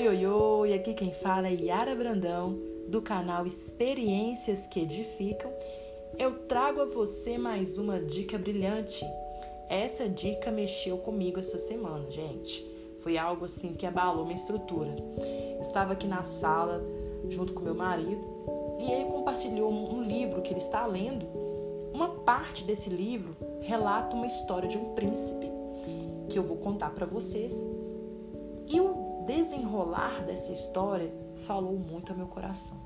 Oi, oi, oi! Aqui quem fala é Yara Brandão, do canal Experiências que Edificam. Eu trago a você mais uma dica brilhante. Essa dica mexeu comigo essa semana, gente. Foi algo assim que abalou minha estrutura. Eu estava aqui na sala junto com meu marido e ele compartilhou um livro que ele está lendo. Uma parte desse livro relata uma história de um príncipe que eu vou contar para vocês. E o desenrolar dessa história falou muito ao meu coração.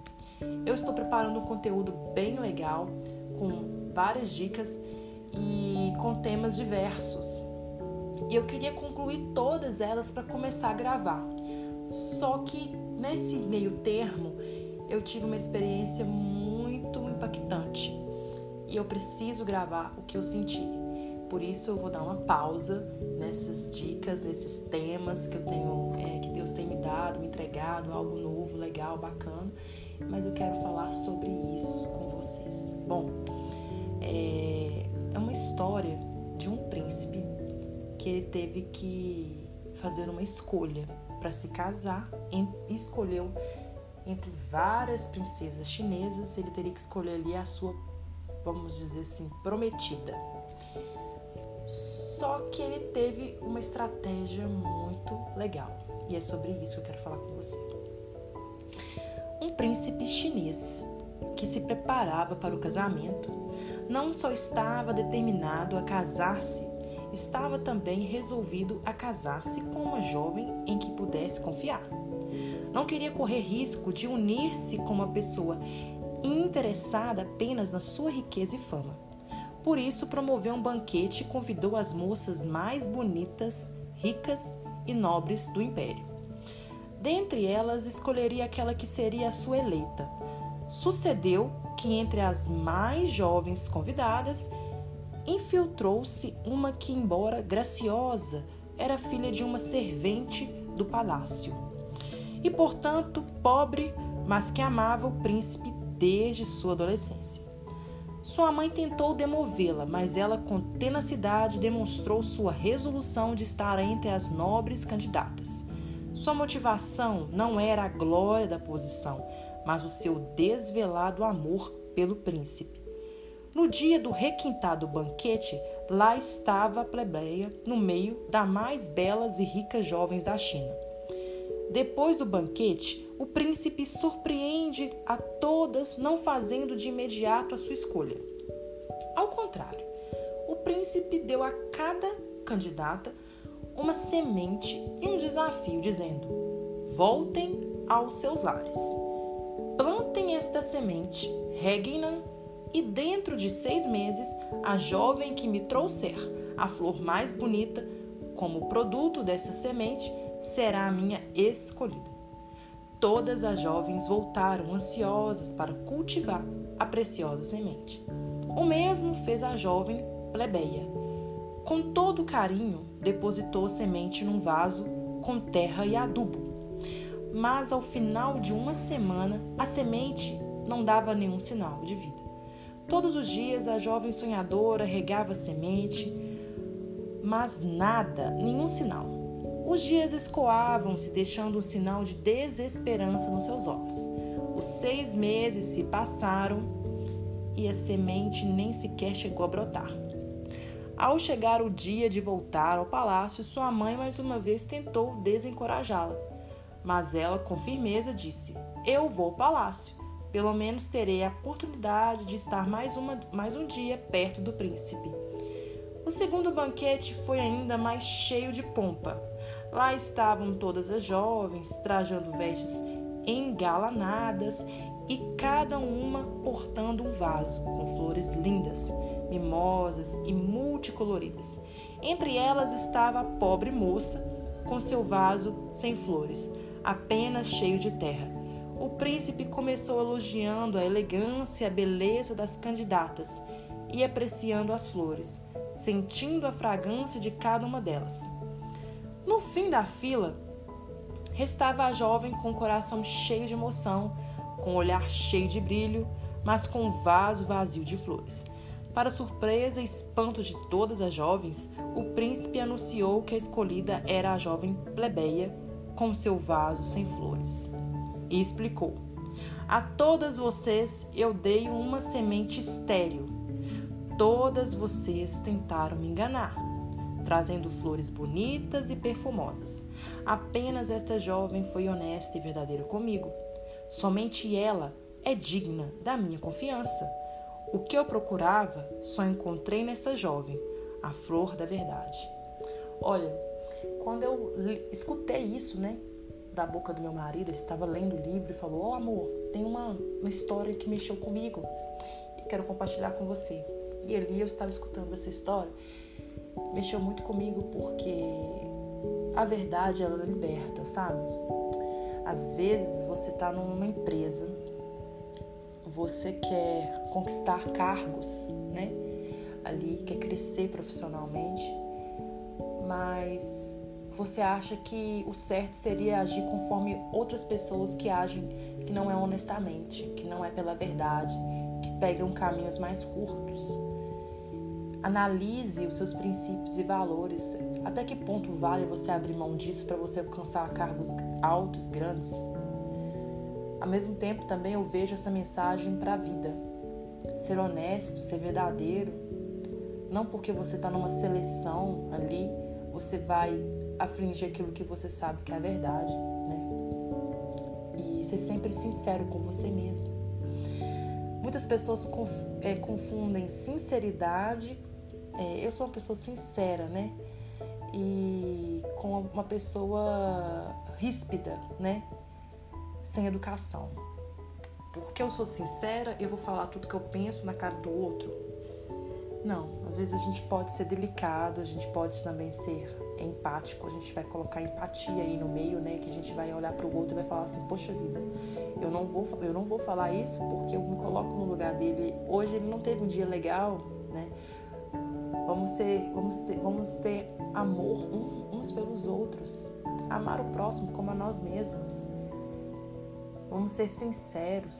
Eu estou preparando um conteúdo bem legal, com várias dicas e com temas diversos. E eu queria concluir todas elas para começar a gravar. Só que nesse meio termo eu tive uma experiência muito impactante e eu preciso gravar o que eu senti. Por isso eu vou dar uma pausa nessas dicas, nesses temas que eu tenho, é, que Deus tem me dado, me entregado, algo novo, legal, bacana. Mas eu quero falar sobre isso com vocês. Bom, é, é uma história de um príncipe que ele teve que fazer uma escolha para se casar e escolheu entre várias princesas chinesas, ele teria que escolher ali a sua, vamos dizer assim, prometida. Só que ele teve uma estratégia muito legal. E é sobre isso que eu quero falar com você. Um príncipe chinês que se preparava para o casamento não só estava determinado a casar-se, estava também resolvido a casar-se com uma jovem em que pudesse confiar. Não queria correr risco de unir-se com uma pessoa interessada apenas na sua riqueza e fama. Por isso, promoveu um banquete e convidou as moças mais bonitas, ricas e nobres do império. Dentre elas, escolheria aquela que seria a sua eleita. Sucedeu que entre as mais jovens convidadas infiltrou-se uma que, embora graciosa, era filha de uma servente do palácio. E, portanto, pobre, mas que amava o príncipe desde sua adolescência. Sua mãe tentou demovê-la, mas ela, com tenacidade, demonstrou sua resolução de estar entre as nobres candidatas. Sua motivação não era a glória da posição, mas o seu desvelado amor pelo príncipe. No dia do requintado banquete, lá estava a plebeia no meio das mais belas e ricas jovens da China. Depois do banquete, o príncipe surpreende a todas, não fazendo de imediato a sua escolha. Ao contrário, o príncipe deu a cada candidata uma semente e um desafio, dizendo: Voltem aos seus lares. Plantem esta semente, reguem-na, e dentro de seis meses, a jovem que me trouxer a flor mais bonita, como produto dessa semente, será a minha escolhida. Todas as jovens voltaram ansiosas para cultivar a preciosa semente. O mesmo fez a jovem plebeia. Com todo carinho, depositou a semente num vaso com terra e adubo. Mas ao final de uma semana, a semente não dava nenhum sinal de vida. Todos os dias a jovem sonhadora regava a semente, mas nada, nenhum sinal. Os dias escoavam-se, deixando um sinal de desesperança nos seus olhos. Os seis meses se passaram e a semente nem sequer chegou a brotar. Ao chegar o dia de voltar ao palácio, sua mãe mais uma vez tentou desencorajá-la. Mas ela, com firmeza, disse: Eu vou ao palácio. Pelo menos terei a oportunidade de estar mais, uma, mais um dia perto do príncipe. O segundo banquete foi ainda mais cheio de pompa. Lá estavam todas as jovens, trajando vestes engalanadas e cada uma portando um vaso com flores lindas, mimosas e multicoloridas. Entre elas estava a pobre moça com seu vaso sem flores, apenas cheio de terra. O príncipe começou elogiando a elegância e a beleza das candidatas e apreciando as flores, sentindo a fragrância de cada uma delas. No fim da fila, restava a jovem com o coração cheio de emoção, com o olhar cheio de brilho, mas com um vaso vazio de flores. Para surpresa e espanto de todas as jovens, o príncipe anunciou que a escolhida era a jovem plebeia com seu vaso sem flores e explicou: A todas vocês eu dei uma semente estéril. Todas vocês tentaram me enganar, trazendo flores bonitas e perfumosas. Apenas esta jovem foi honesta e verdadeira comigo. Somente ela é digna da minha confiança. O que eu procurava só encontrei nesta jovem, a flor da verdade. Olha, quando eu escutei isso, né, da boca do meu marido, ele estava lendo o livro e falou: Ó oh, amor, tem uma, uma história que mexeu comigo e quero compartilhar com você. E ali eu estava escutando essa história, mexeu muito comigo porque a verdade ela liberta, sabe? Às vezes você está numa empresa, você quer conquistar cargos, né? Ali, quer crescer profissionalmente, mas você acha que o certo seria agir conforme outras pessoas que agem que não é honestamente, que não é pela verdade, que pegam caminhos mais curtos. Analise os seus princípios e valores. Até que ponto vale você abrir mão disso para você alcançar cargos altos, grandes? Ao mesmo tempo, também eu vejo essa mensagem para a vida. Ser honesto, ser verdadeiro. Não porque você está numa seleção ali, você vai afligir aquilo que você sabe que é a verdade, né? E ser sempre sincero com você mesmo. Muitas pessoas é, confundem sinceridade, é, eu sou uma pessoa sincera, né? E com uma pessoa ríspida, né? Sem educação. Porque eu sou sincera, eu vou falar tudo que eu penso na cara do outro. Não, às vezes a gente pode ser delicado, a gente pode também ser empático, a gente vai colocar empatia aí no meio, né? Que a gente vai olhar para o outro e vai falar assim: Poxa vida, eu não vou, eu não vou falar isso porque eu me coloco no lugar dele. Hoje ele não teve um dia legal, né? Vamos ser, vamos ter, vamos ter amor uns pelos outros, amar o próximo como a nós mesmos. Vamos ser sinceros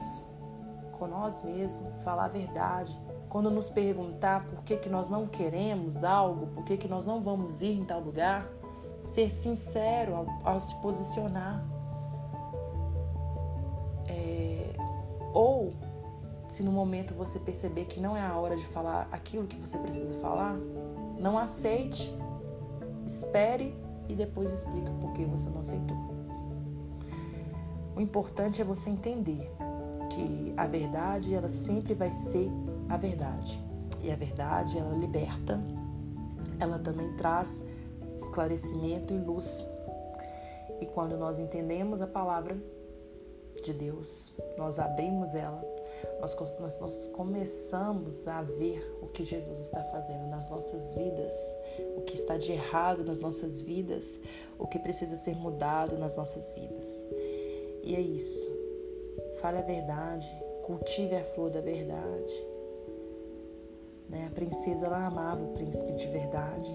com nós mesmos, falar a verdade quando nos perguntar por que, que nós não queremos algo, por que, que nós não vamos ir em tal lugar, ser sincero ao, ao se posicionar. Se no momento você perceber que não é a hora de falar aquilo que você precisa falar, não aceite, espere e depois explique por que você não aceitou. O importante é você entender que a verdade ela sempre vai ser a verdade. E a verdade, ela liberta, ela também traz esclarecimento e luz. E quando nós entendemos a palavra de Deus, nós abrimos ela, nós, nós, nós começamos a ver o que Jesus está fazendo nas nossas vidas, o que está de errado nas nossas vidas, o que precisa ser mudado nas nossas vidas. E é isso. Fale a verdade, cultive a flor da verdade né? A princesa ela amava o príncipe de verdade.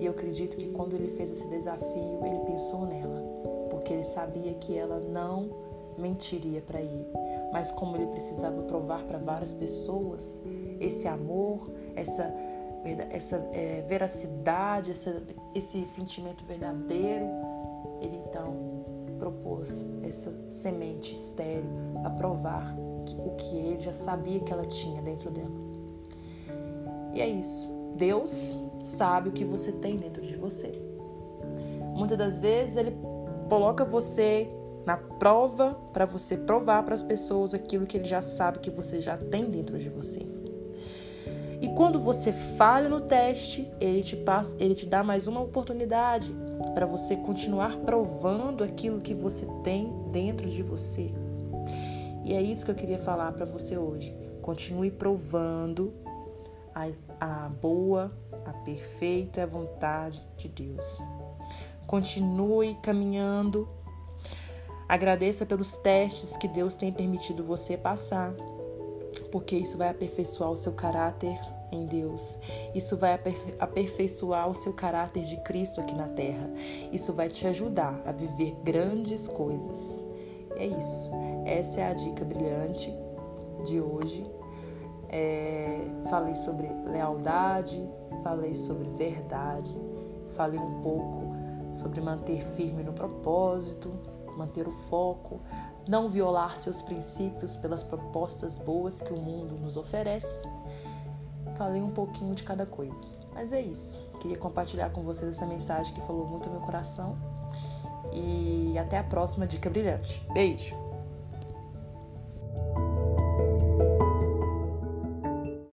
E eu acredito que quando ele fez esse desafio, ele pensou nela, porque ele sabia que ela não mentiria para ele. Mas como ele precisava provar para várias pessoas esse amor, essa essa é, veracidade, essa, esse sentimento verdadeiro, ele então propôs essa semente estéril a provar o que ele já sabia que ela tinha dentro dela. E é isso. Deus sabe o que você tem dentro de você. Muitas das vezes ele coloca você na prova para você provar para as pessoas aquilo que ele já sabe que você já tem dentro de você. E quando você falha no teste, ele te passa, ele te dá mais uma oportunidade para você continuar provando aquilo que você tem dentro de você. E é isso que eu queria falar para você hoje. Continue provando a, a boa, a perfeita vontade de Deus. Continue caminhando. Agradeça pelos testes que Deus tem permitido você passar, porque isso vai aperfeiçoar o seu caráter em Deus. Isso vai aperfeiçoar o seu caráter de Cristo aqui na terra. Isso vai te ajudar a viver grandes coisas. É isso. Essa é a dica brilhante de hoje é, falei sobre lealdade, falei sobre verdade, falei um pouco sobre manter firme no propósito, manter o foco, não violar seus princípios pelas propostas boas que o mundo nos oferece. Falei um pouquinho de cada coisa, mas é isso. Queria compartilhar com vocês essa mensagem que falou muito ao meu coração. E até a próxima dica brilhante. Beijo!